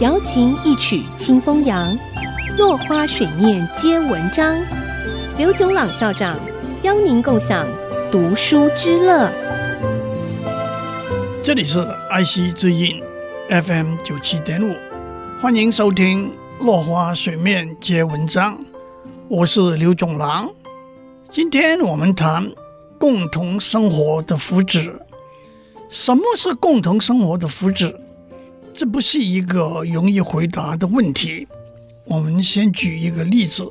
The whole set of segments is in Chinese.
瑶琴一曲清风扬，落花水面皆文章。刘炯朗校长邀您共享读书之乐。这里是爱惜之音 FM 九七点五，欢迎收听《落花水面皆文章》，我是刘炯朗。今天我们谈共同生活的福祉。什么是共同生活的福祉？这不是一个容易回答的问题。我们先举一个例子：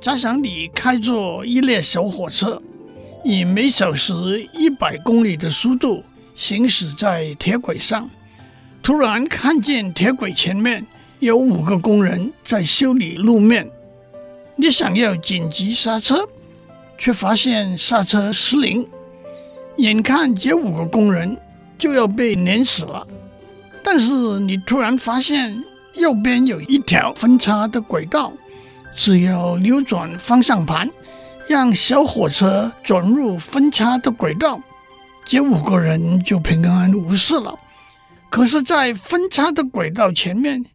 假想你开着一列小火车，以每小时一百公里的速度行驶在铁轨上，突然看见铁轨前面有五个工人在修理路面，你想要紧急刹车，却发现刹车失灵。眼看这五个工人就要被碾死了，但是你突然发现右边有一条分叉的轨道，只要扭转方向盘，让小火车转入分叉的轨道，这五个人就平安无事了。可是，在分叉的轨道前面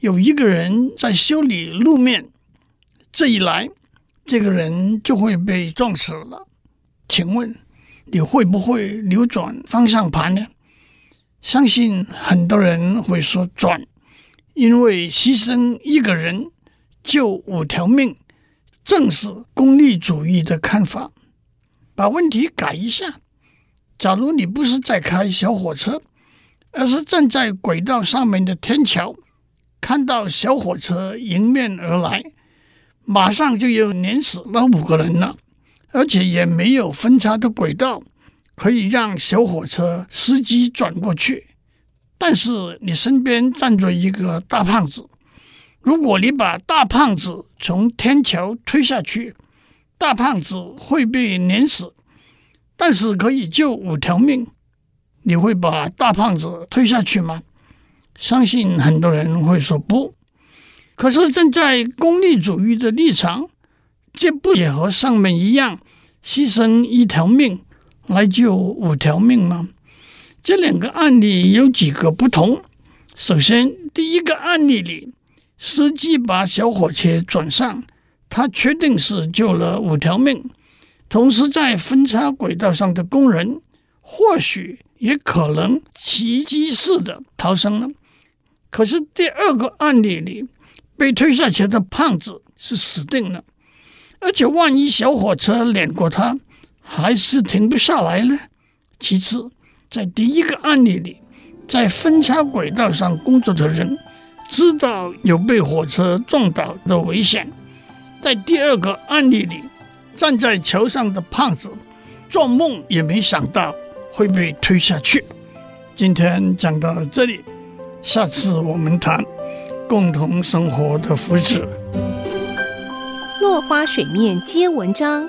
有一个人在修理路面，这一来，这个人就会被撞死了。请问？你会不会扭转方向盘呢？相信很多人会说转，因为牺牲一个人救五条命，正是功利主义的看法。把问题改一下，假如你不是在开小火车，而是站在轨道上面的天桥，看到小火车迎面而来，马上就要碾死那五个人了。而且也没有分叉的轨道可以让小火车司机转过去，但是你身边站着一个大胖子，如果你把大胖子从天桥推下去，大胖子会被碾死，但是可以救五条命，你会把大胖子推下去吗？相信很多人会说不。可是站在功利主义的立场。这不也和上面一样，牺牲一条命来救五条命吗？这两个案例有几个不同。首先，第一个案例里，司机把小火车转上，他确定是救了五条命。同时，在分叉轨道上的工人，或许也可能奇迹似的逃生了。可是，第二个案例里，被推下去的胖子是死定了。而且，万一小火车碾过他，还是停不下来呢。其次，在第一个案例里，在分叉轨道上工作的人知道有被火车撞倒的危险；在第二个案例里，站在桥上的胖子做梦也没想到会被推下去。今天讲到这里，下次我们谈共同生活的福祉。落花水面皆文章，